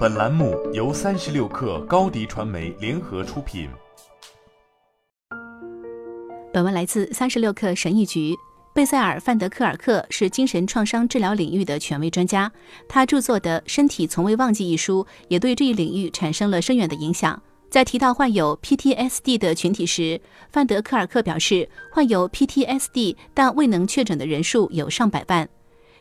本栏目由三十六氪高低传媒联合出品。本文来自三十六氪神译局。贝塞尔·范德克尔克是精神创伤治疗领域的权威专家，他著作的《身体从未忘记》一书也对这一领域产生了深远的影响。在提到患有 PTSD 的群体时，范德克尔克表示，患有 PTSD 但未能确诊的人数有上百万。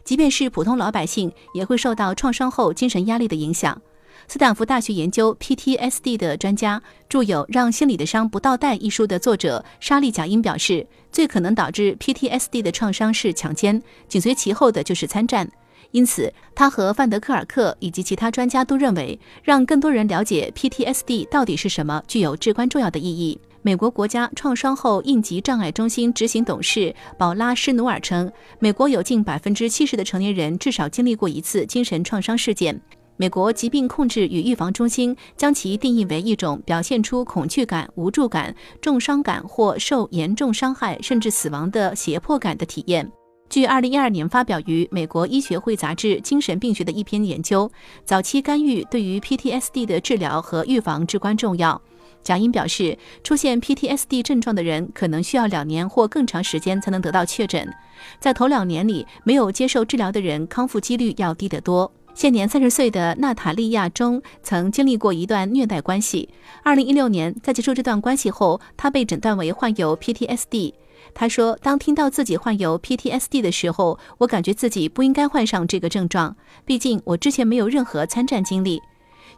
即便是普通老百姓，也会受到创伤后精神压力的影响。斯坦福大学研究 PTSD 的专家、著有《让心里的伤不倒带》一书的作者莎莉·贾因表示，最可能导致 PTSD 的创伤是强奸，紧随其后的就是参战。因此，他和范德克尔克以及其他专家都认为，让更多人了解 PTSD 到底是什么，具有至关重要的意义。美国国家创伤后应急障碍中心执行董事保拉·施努尔称，美国有近百分之七十的成年人至少经历过一次精神创伤事件。美国疾病控制与预防中心将其定义为一种表现出恐惧感、无助感、重伤感或受严重伤害甚至死亡的胁迫感的体验。据2012年发表于美国医学会杂志《精神病学》的一篇研究，早期干预对于 PTSD 的治疗和预防至关重要。贾英表示，出现 PTSD 症状的人可能需要两年或更长时间才能得到确诊。在头两年里，没有接受治疗的人康复几率要低得多。现年三十岁的娜塔莉亚·中曾经历过一段虐待关系。二零一六年，在结束这段关系后，她被诊断为患有 PTSD。她说：“当听到自己患有 PTSD 的时候，我感觉自己不应该患上这个症状，毕竟我之前没有任何参战经历。”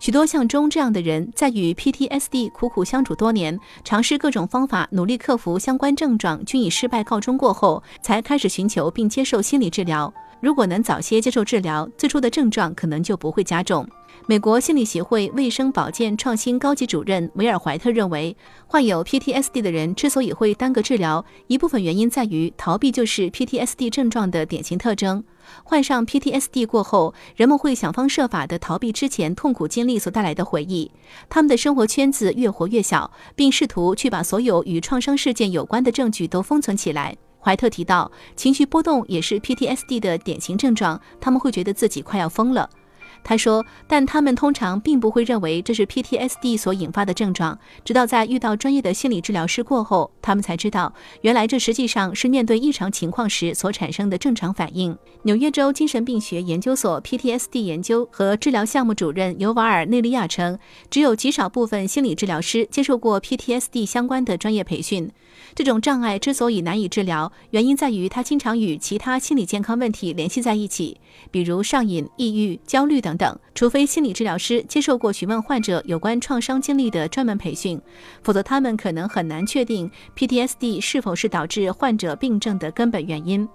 许多像钟这样的人，在与 PTSD 苦苦相处多年，尝试各种方法，努力克服相关症状，均以失败告终过后，才开始寻求并接受心理治疗。如果能早些接受治疗，最初的症状可能就不会加重。美国心理协会卫生保健创新高级主任维尔怀特认为，患有 PTSD 的人之所以会耽搁治疗，一部分原因在于逃避就是 PTSD 症状的典型特征。患上 PTSD 过后，人们会想方设法地逃避之前痛苦经历所带来的回忆，他们的生活圈子越活越小，并试图去把所有与创伤事件有关的证据都封存起来。怀特提到，情绪波动也是 PTSD 的典型症状，他们会觉得自己快要疯了。他说，但他们通常并不会认为这是 PTSD 所引发的症状，直到在遇到专业的心理治疗师过后，他们才知道，原来这实际上是面对异常情况时所产生的正常反应。纽约州精神病学研究所 PTSD 研究和治疗项目主任尤瓦尔内利亚称，只有极少部分心理治疗师接受过 PTSD 相关的专业培训。这种障碍之所以难以治疗，原因在于它经常与其他心理健康问题联系在一起，比如上瘾、抑郁、焦虑等。等，除非心理治疗师接受过询问患者有关创伤经历的专门培训，否则他们可能很难确定 PTSD 是否是导致患者病症的根本原因。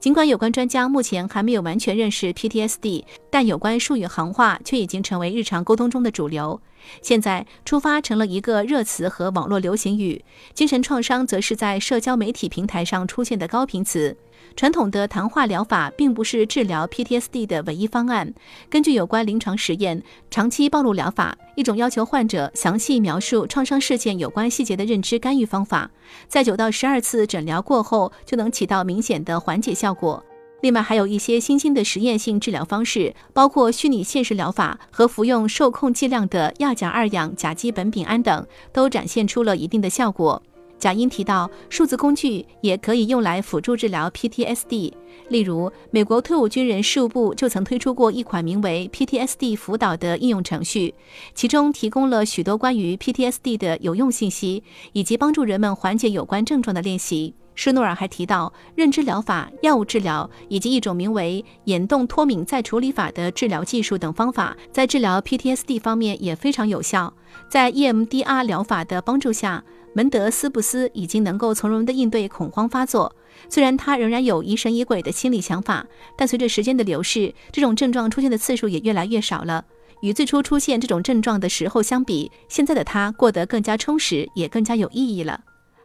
尽管有关专家目前还没有完全认识 PTSD，但有关术语行话却已经成为日常沟通中的主流。现在，出发成了一个热词和网络流行语，精神创伤则是在社交媒体平台上出现的高频词。传统的谈话疗法并不是治疗 PTSD 的唯一方案。根据有关临床实验，长期暴露疗法，一种要求患者详细描述创伤事件有关细节的认知干预方法，在九到十二次诊疗过后就能起到明显的缓解效果。另外，还有一些新兴的实验性治疗方式，包括虚拟现实疗法和服用受控剂量的亚甲二氧甲基苯丙胺等，都展现出了一定的效果。贾英提到，数字工具也可以用来辅助治疗 PTSD。例如，美国退伍军人事务部就曾推出过一款名为 PTSD 辅导的应用程序，其中提供了许多关于 PTSD 的有用信息，以及帮助人们缓解有关症状的练习。施诺尔还提到，认知疗法、药物治疗以及一种名为眼动脱敏再处理法的治疗技术等方法，在治疗 PTSD 方面也非常有效。在 EMDR 疗法的帮助下。门德斯布斯已经能够从容地应对恐慌发作，虽然他仍然有疑神疑鬼的心理想法，但随着时间的流逝，这种症状出现的次数也越来越少了。与最初出现这种症状的时候相比，现在的他过得更加充实，也更加有意义了。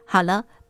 好了，